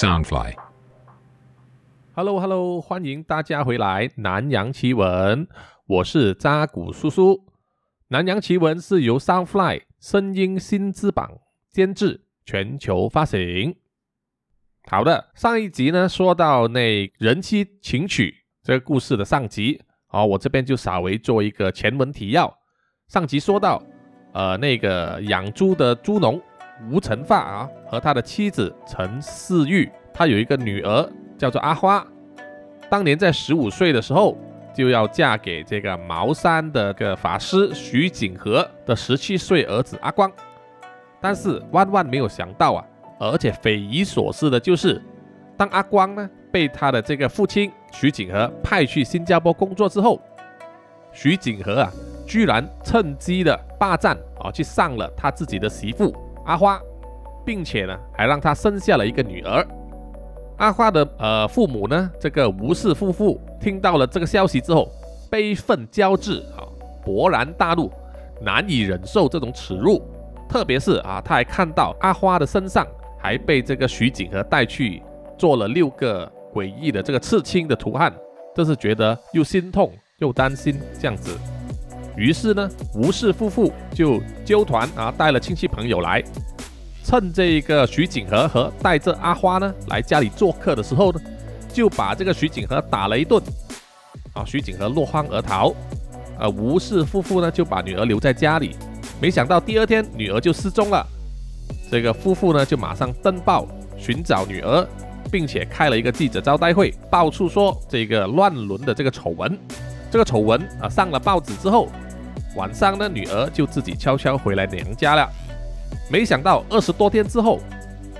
Soundfly。Hello Hello，欢迎大家回来。南洋奇闻，我是扎古叔叔。南洋奇闻是由 Soundfly 声音新知榜监制，全球发行。好的，上一集呢说到那人妻情曲这个故事的上集，哦，我这边就稍微做一个前文提要。上集说到，呃，那个养猪的猪农吴成发啊，和他的妻子陈世玉，他有一个女儿叫做阿花。当年在十五岁的时候，就要嫁给这个茅山的个法师徐景和的十七岁儿子阿光。但是万万没有想到啊，而且匪夷所思的就是，当阿光呢被他的这个父亲徐景和派去新加坡工作之后，徐景和啊居然趁机的霸占啊去上了他自己的媳妇阿花，并且呢还让她生下了一个女儿。阿花的呃父母呢，这个吴氏夫妇听到了这个消息之后，悲愤交织啊，勃然大怒，难以忍受这种耻辱。特别是啊，他还看到阿花的身上还被这个徐景和带去做了六个诡异的这个刺青的图案，真是觉得又心痛又担心这样子。于是呢，吴氏夫妇就纠团啊，带了亲戚朋友来，趁这一个徐景和和带着阿花呢来家里做客的时候呢，就把这个徐景和打了一顿，啊，徐景和落荒而逃，呃，吴氏夫妇呢就把女儿留在家里，没想到第二天女儿就失踪了，这个夫妇呢就马上登报寻找女儿，并且开了一个记者招待会，爆出说这个乱伦的这个丑闻，这个丑闻啊上了报纸之后，晚上呢女儿就自己悄悄回来娘家了。没想到二十多天之后，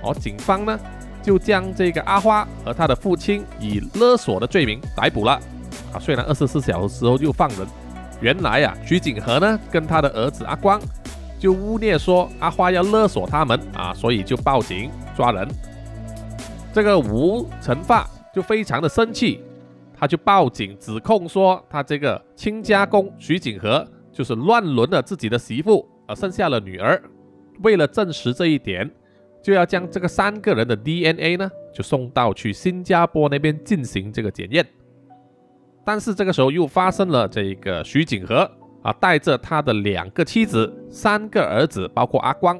哦，警方呢就将这个阿花和他的父亲以勒索的罪名逮捕了。啊，虽然二十四小时之后就放人，原来啊，徐景和呢跟他的儿子阿光就污蔑说阿花要勒索他们啊，所以就报警抓人。这个吴成发就非常的生气，他就报警指控说他这个亲家公徐景和就是乱伦了自己的媳妇，而生下了女儿。为了证实这一点，就要将这个三个人的 DNA 呢，就送到去新加坡那边进行这个检验。但是这个时候又发生了这个徐景和啊，带着他的两个妻子、三个儿子，包括阿光，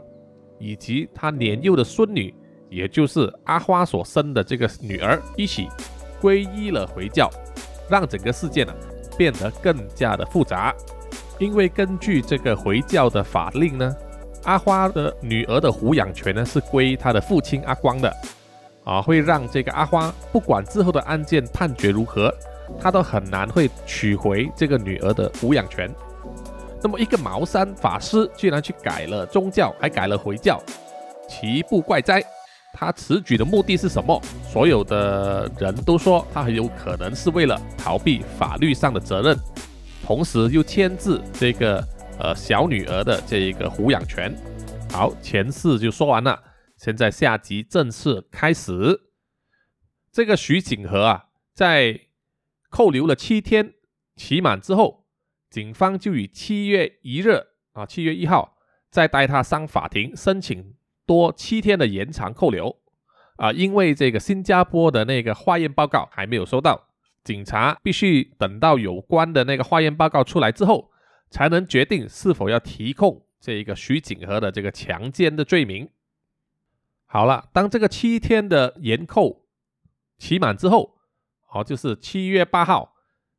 以及他年幼的孙女，也就是阿花所生的这个女儿，一起皈依了回教，让整个事件呢变得更加的复杂。因为根据这个回教的法令呢。阿花的女儿的抚养权呢是归她的父亲阿光的，啊，会让这个阿花不管之后的案件判决如何，她都很难会取回这个女儿的抚养权。那么一个茅山法师居然去改了宗教，还改了回教，奇不怪哉？他此举的目的是什么？所有的人都说他很有可能是为了逃避法律上的责任，同时又牵制这个。呃，小女儿的这一个抚养权。好，前事就说完了，现在下集正式开始。这个徐景和啊，在扣留了七天期满之后，警方就于七月一日啊，七月一号再带他上法庭申请多七天的延长扣留啊，因为这个新加坡的那个化验报告还没有收到，警察必须等到有关的那个化验报告出来之后。才能决定是否要提控这一个徐景和的这个强奸的罪名。好了，当这个七天的延扣期满之后，哦，就是七月八号，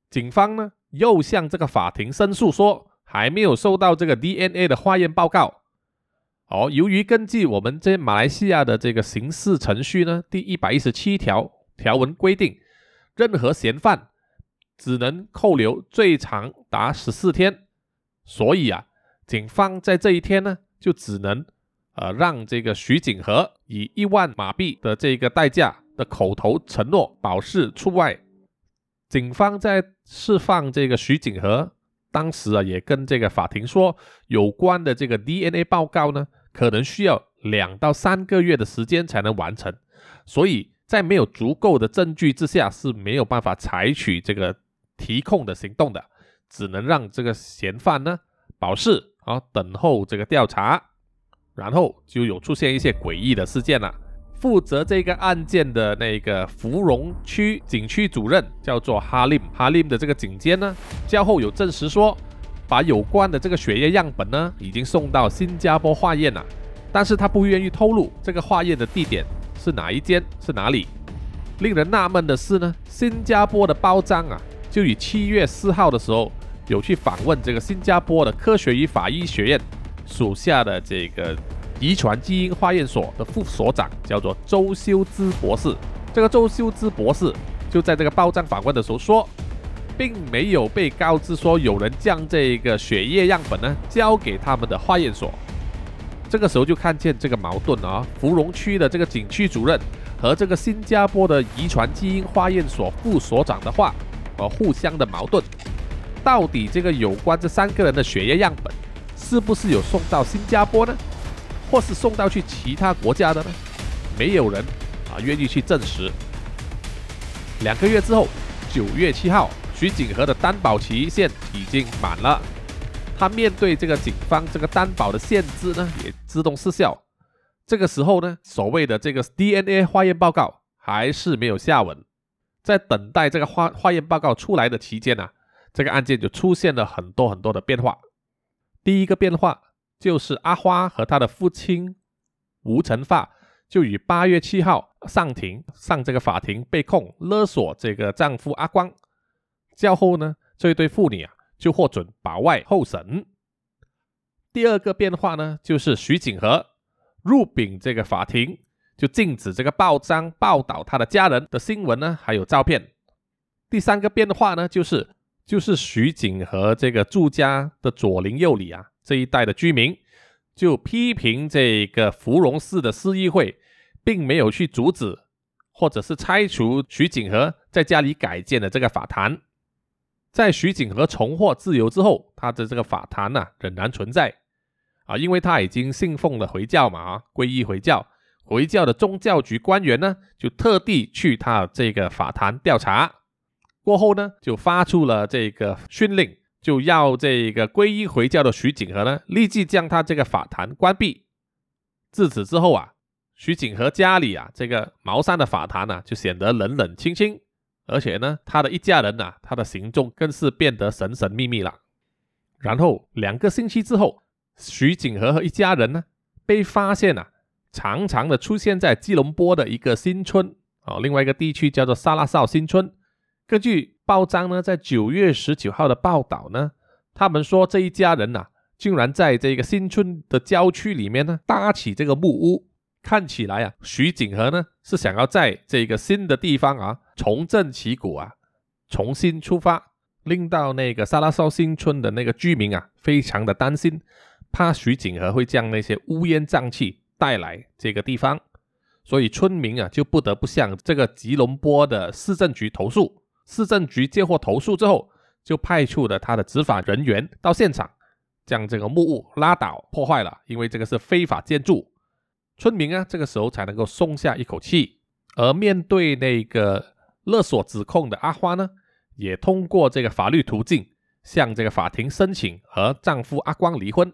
警方呢又向这个法庭申诉说还没有收到这个 DNA 的化验报告。哦，由于根据我们这马来西亚的这个刑事程序呢，第一百一十七条条文规定，任何嫌犯只能扣留最长达十四天。所以啊，警方在这一天呢，就只能呃让这个徐景和以一万马币的这个代价的口头承诺保释出外。警方在释放这个徐景和当时啊，也跟这个法庭说，有关的这个 DNA 报告呢，可能需要两到三个月的时间才能完成，所以在没有足够的证据之下是没有办法采取这个提控的行动的。只能让这个嫌犯呢保释啊，等候这个调查，然后就有出现一些诡异的事件了。负责这个案件的那个芙蓉区警区主任叫做哈林，哈林的这个警监呢，较后有证实说，把有关的这个血液样本呢，已经送到新加坡化验了，但是他不愿意透露这个化验的地点是哪一间，是哪里。令人纳闷的是呢，新加坡的包章啊，就以七月四号的时候有去访问这个新加坡的科学与法医学院属下的这个。遗传基因化验所的副所长叫做周修之博士。这个周修之博士就在这个包章访问的时候说，并没有被告知说有人将这个血液样本呢交给他们的化验所。这个时候就看见这个矛盾啊，芙蓉区的这个景区主任和这个新加坡的遗传基因化验所副所长的话，呃，互相的矛盾。到底这个有关这三个人的血液样本是不是有送到新加坡呢？或是送到去其他国家的呢？没有人啊愿意去证实。两个月之后，九月七号，徐景和的担保期限已经满了。他面对这个警方这个担保的限制呢，也自动失效。这个时候呢，所谓的这个 DNA 化验报告还是没有下文。在等待这个化化验报告出来的期间呢，这个案件就出现了很多很多的变化。第一个变化。就是阿花和他的父亲吴成发，就于八月七号上庭上这个法庭被控勒索这个丈夫阿光，较后呢，这一对父女啊就获准保外候审。第二个变化呢，就是徐景和入禀这个法庭，就禁止这个报章报道他的家人的新闻呢，还有照片。第三个变化呢，就是就是徐景和这个住家的左邻右里啊。这一带的居民就批评这个芙蓉市的市议会，并没有去阻止或者是拆除徐景和在家里改建的这个法坛。在徐景和重获自由之后，他的这个法坛呢仍然存在啊，因为他已经信奉了回教嘛啊，皈依回教。回教的宗教局官员呢就特地去他这个法坛调查，过后呢就发出了这个训令。就要这个皈依回教的徐景和呢，立即将他这个法坛关闭。自此之后啊，徐景和家里啊，这个茅山的法坛呢，就显得冷冷清清，而且呢，他的一家人呐，他的行踪更是变得神神秘秘了。然后两个星期之后，徐景和和一家人呢，被发现啊，常常的出现在吉隆坡的一个新村哦，另外一个地区叫做沙拉少新村。根据报章呢，在九月十九号的报道呢，他们说这一家人呐，竟然在这个新村的郊区里面呢，搭起这个木屋。看起来啊，徐景和呢是想要在这个新的地方啊，重振旗鼓啊，重新出发，令到那个沙拉少新村的那个居民啊，非常的担心，怕徐景和会将那些乌烟瘴气带来这个地方，所以村民啊，就不得不向这个吉隆坡的市政局投诉。市政局接获投诉之后，就派出了他的执法人员到现场，将这个木屋拉倒破坏了，因为这个是非法建筑。村民啊，这个时候才能够松下一口气。而面对那个勒索指控的阿花呢，也通过这个法律途径向这个法庭申请和丈夫阿光离婚。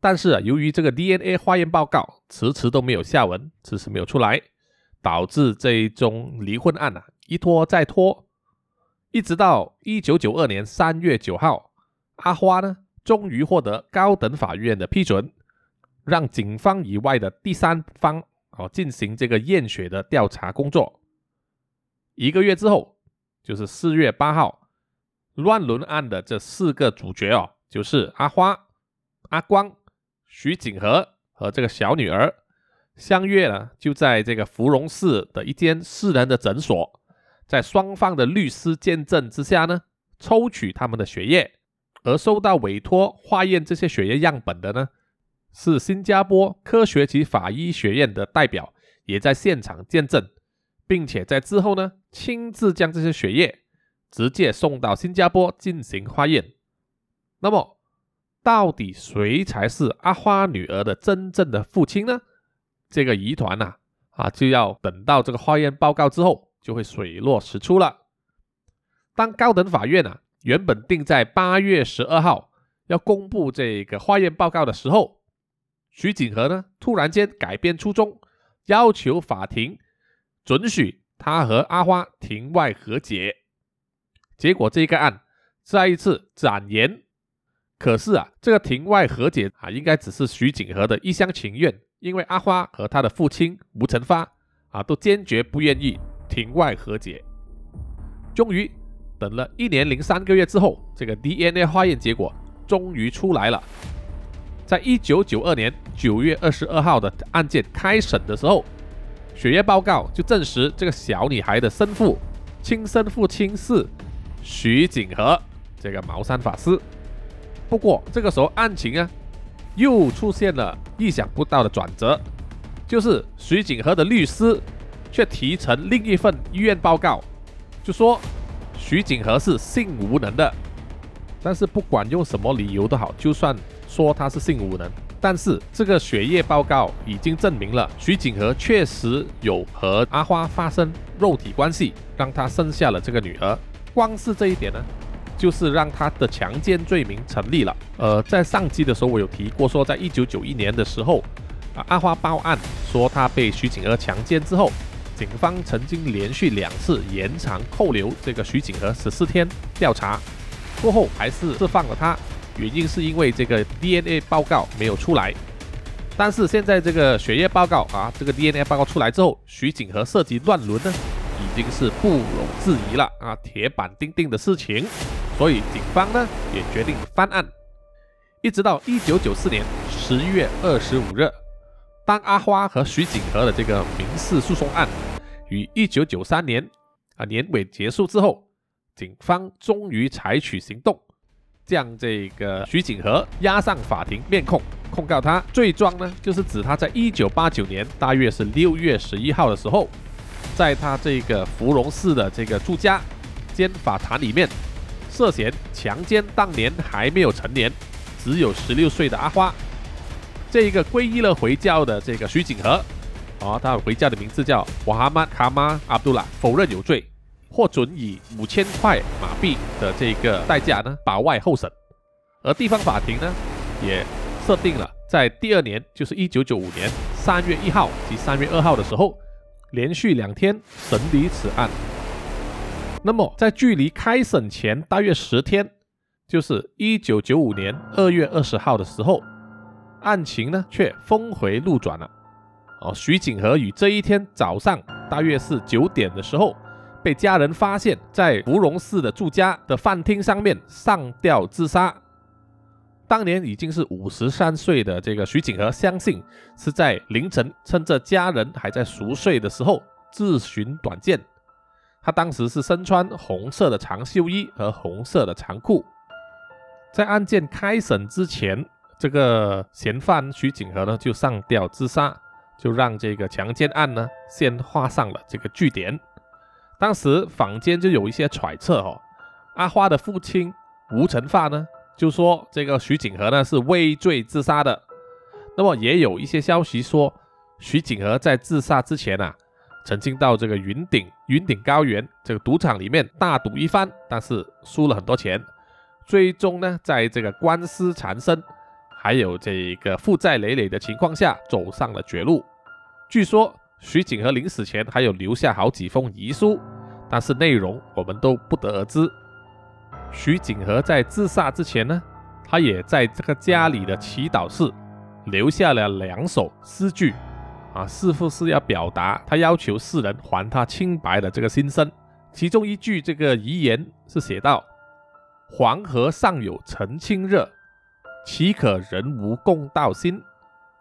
但是啊，由于这个 DNA 化验报告迟迟都没有下文，迟迟没有出来，导致这一宗离婚案啊一拖再拖。一直到一九九二年三月九号，阿花呢终于获得高等法院的批准，让警方以外的第三方哦进行这个验血的调查工作。一个月之后，就是四月八号，乱伦案的这四个主角哦，就是阿花、阿光、徐景和和这个小女儿，相约呢就在这个芙蓉市的一间私人的诊所。在双方的律师见证之下呢，抽取他们的血液，而受到委托化验这些血液样本的呢，是新加坡科学及法医学院的代表，也在现场见证，并且在之后呢，亲自将这些血液直接送到新加坡进行化验。那么，到底谁才是阿花女儿的真正的父亲呢？这个疑团呐，啊，就要等到这个化验报告之后。就会水落石出了。当高等法院啊原本定在八月十二号要公布这个化验报告的时候，徐景和呢突然间改变初衷，要求法庭准许他和阿花庭外和解。结果这个案再一次展延。可是啊，这个庭外和解啊，应该只是徐景和的一厢情愿，因为阿花和他的父亲吴成发啊，都坚决不愿意庭外和解。终于等了一年零三个月之后，这个 DNA 化验结果终于出来了。在一九九二年九月二十二号的案件开审的时候，血液报告就证实这个小女孩的生父、亲生父亲是徐景和，这个茅山法师。不过这个时候案情啊，又出现了意想不到的转折，就是徐景和的律师却提成另一份医院报告，就说徐景和是性无能的。但是不管用什么理由都好，就算说他是性无能，但是这个血液报告已经证明了徐景和确实有和阿花发生肉体关系，让他生下了这个女儿。光是这一点呢？就是让他的强奸罪名成立了。呃，在上期的时候我有提过，说在一九九一年的时候，啊，阿花报案说他被徐景和强奸之后，警方曾经连续两次延长扣留这个徐景和十四天调查，过后还是释放了他，原因是因为这个 DNA 报告没有出来。但是现在这个血液报告啊，这个 DNA 报告出来之后，徐景和涉及乱伦呢，已经是不容置疑了啊，铁板钉钉的事情。所以警方呢也决定翻案，一直到一九九四年十一月二十五日，当阿花和徐景和的这个民事诉讼案于一九九三年啊年尾结束之后，警方终于采取行动，将这个徐景和押上法庭面控，控告他罪状呢就是指他在一九八九年大约是六月十一号的时候，在他这个芙蓉市的这个住家兼法坛里面。涉嫌强奸当年还没有成年、只有十六岁的阿花，这一个皈依了回教的这个徐景和，啊，他回教的名字叫瓦哈曼卡马阿杜拉，否认有罪，获准以五千块马币的这个代价呢保外候审，而地方法庭呢也设定了在第二年，就是一九九五年三月一号及三月二号的时候，连续两天审理此案。那么，在距离开审前大约十天，就是一九九五年二月二十号的时候，案情呢却峰回路转了。哦，徐景和于这一天早上大约是九点的时候，被家人发现，在芙蓉寺的住家的饭厅上面上吊自杀。当年已经是五十三岁的这个徐景和，相信是在凌晨趁着家人还在熟睡的时候自寻短见。他当时是身穿红色的长袖衣和红色的长裤。在案件开审之前，这个嫌犯徐景和呢就上吊自杀，就让这个强奸案呢先画上了这个句点。当时坊间就有一些揣测哦，阿花的父亲吴成发呢就说这个徐景和呢是畏罪自杀的。那么也有一些消息说，徐景和在自杀之前啊。曾经到这个云顶云顶高原这个赌场里面大赌一番，但是输了很多钱，最终呢，在这个官司缠身，还有这个负债累累的情况下，走上了绝路。据说徐景和临死前还有留下好几封遗书，但是内容我们都不得而知。徐景和在自杀之前呢，他也在这个家里的祈祷室留下了两首诗句。啊，似乎是要表达他要求世人还他清白的这个心声。其中一句这个遗言是写道：“黄河上有澄清热，岂可人无公道心？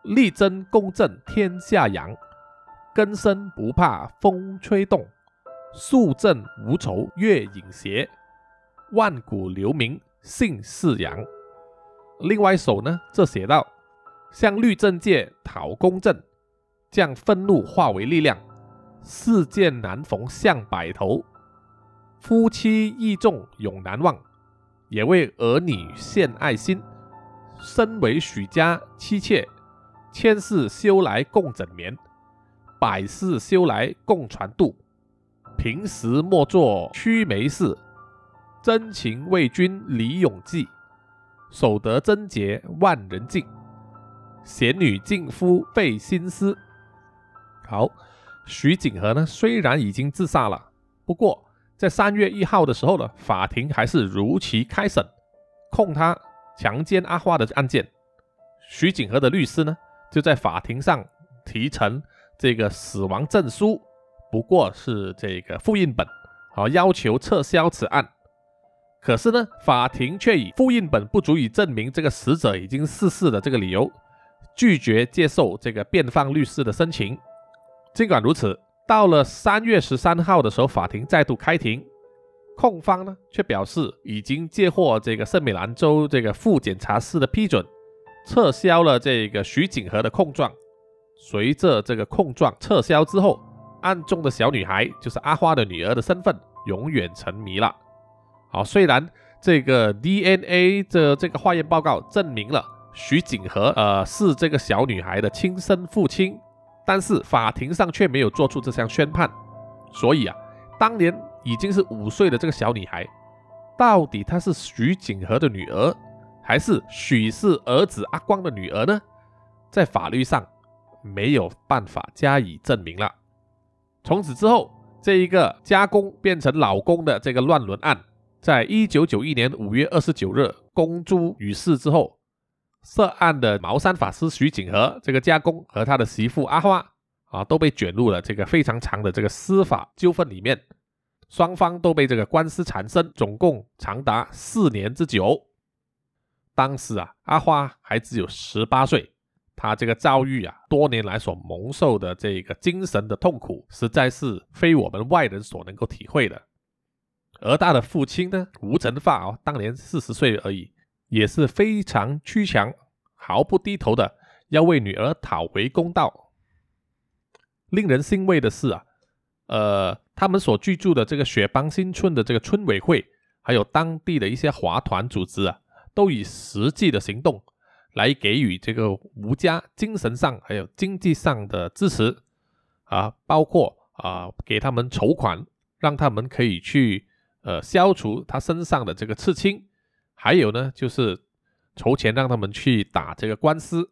力争公正天下扬，根深不怕风吹动，素正无仇月影斜，万古留名姓氏扬。”另外一首呢，这写道：“向律政界讨公正。”将愤怒化为力量，世间难逢向百头，夫妻义重永难忘，也为儿女献爱心。身为许家妻妾，千世修来共枕眠，百世修来共船渡。平时莫做屈眉事，真情为君李永记。守得贞洁万人敬，贤女敬夫费心思。好，徐景和呢虽然已经自杀了，不过在三月一号的时候呢，法庭还是如期开审控他强奸阿花的案件。徐景和的律师呢就在法庭上提成这个死亡证书，不过是这个复印本，好要求撤销此案。可是呢，法庭却以复印本不足以证明这个死者已经逝世的这个理由，拒绝接受这个辩方律师的申请。尽管如此，到了三月十三号的时候，法庭再度开庭，控方呢却表示已经接获这个圣美兰州这个副检察司的批准，撤销了这个徐景和的控状。随着这个控状撤销之后，案中的小女孩就是阿花的女儿的身份永远成谜了。好，虽然这个 DNA 的这个化验报告证明了徐景和呃是这个小女孩的亲生父亲，但是法庭上却没有做出这项宣判。所以啊，当年已经是五岁的这个小女孩，到底她是徐景和的女儿，还是许氏儿子阿光的女儿呢？在法律上没有办法加以证明了。从此之后，这一个加工变成老公的这个乱伦案。在一九九一年五月二十九日公诸于世之后，涉案的茅山法师徐景和这个家公和他的媳妇阿花啊，都被卷入了这个非常长的这个司法纠纷里面，双方都被这个官司缠身，总共长达四年之久。当时啊，阿花还只有十八岁，他这个遭遇啊，多年来所蒙受的这个精神的痛苦，实在是非我们外人所能够体会的。而他的父亲呢，吴成发哦，当年四十岁而已，也是非常屈强，毫不低头的要为女儿讨回公道。令人欣慰的是啊，呃，他们所居住的这个雪邦新村的这个村委会，还有当地的一些华团组织啊，都以实际的行动来给予这个吴家精神上还有经济上的支持啊，包括啊给他们筹款，让他们可以去。呃，消除他身上的这个刺青，还有呢，就是筹钱让他们去打这个官司。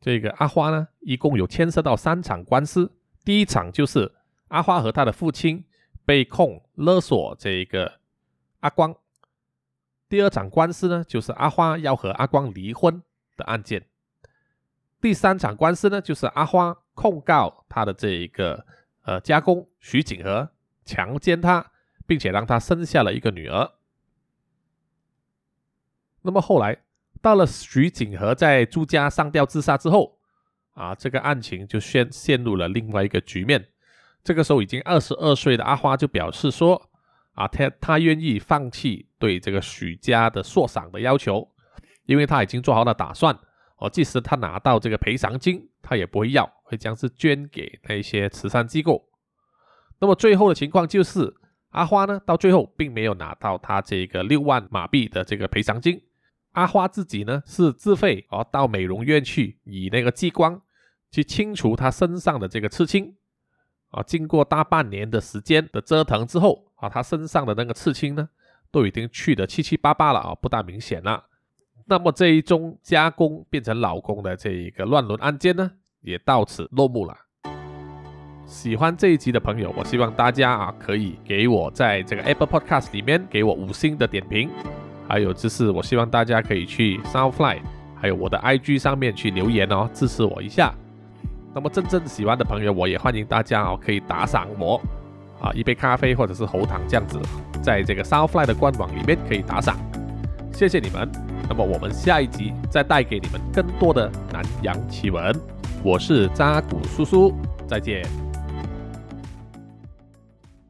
这个阿花呢，一共有牵涉到三场官司。第一场就是阿花和他的父亲被控勒索这个阿光。第二场官司呢，就是阿花要和阿光离婚的案件。第三场官司呢，就是阿花控告他的这一个呃家公徐景和强奸她。并且让她生下了一个女儿。那么后来到了徐景和在朱家上吊自杀之后，啊，这个案情就陷陷入了另外一个局面。这个时候已经二十二岁的阿花就表示说，啊，他他愿意放弃对这个许家的硕赏的要求，因为他已经做好了打算。哦，即使他拿到这个赔偿金，他也不会要，会将是捐给那些慈善机构。那么最后的情况就是。阿花呢，到最后并没有拿到他这个六万马币的这个赔偿金。阿花自己呢是自费哦到美容院去，以那个激光去清除他身上的这个刺青。啊，经过大半年的时间的折腾之后，啊，他身上的那个刺青呢都已经去得七七八八了啊，不大明显了。那么这一宗加工变成老公的这一个乱伦案件呢，也到此落幕了。喜欢这一集的朋友，我希望大家啊可以给我在这个 Apple Podcast 里面给我五星的点评，还有就是我希望大家可以去 Soundfly，还有我的 IG 上面去留言哦，支持我一下。那么真正喜欢的朋友，我也欢迎大家哦可以打赏我啊一杯咖啡或者是喉糖这样子，在这个 Soundfly 的官网里面可以打赏，谢谢你们。那么我们下一集再带给你们更多的南洋奇闻，我是扎古叔叔，再见。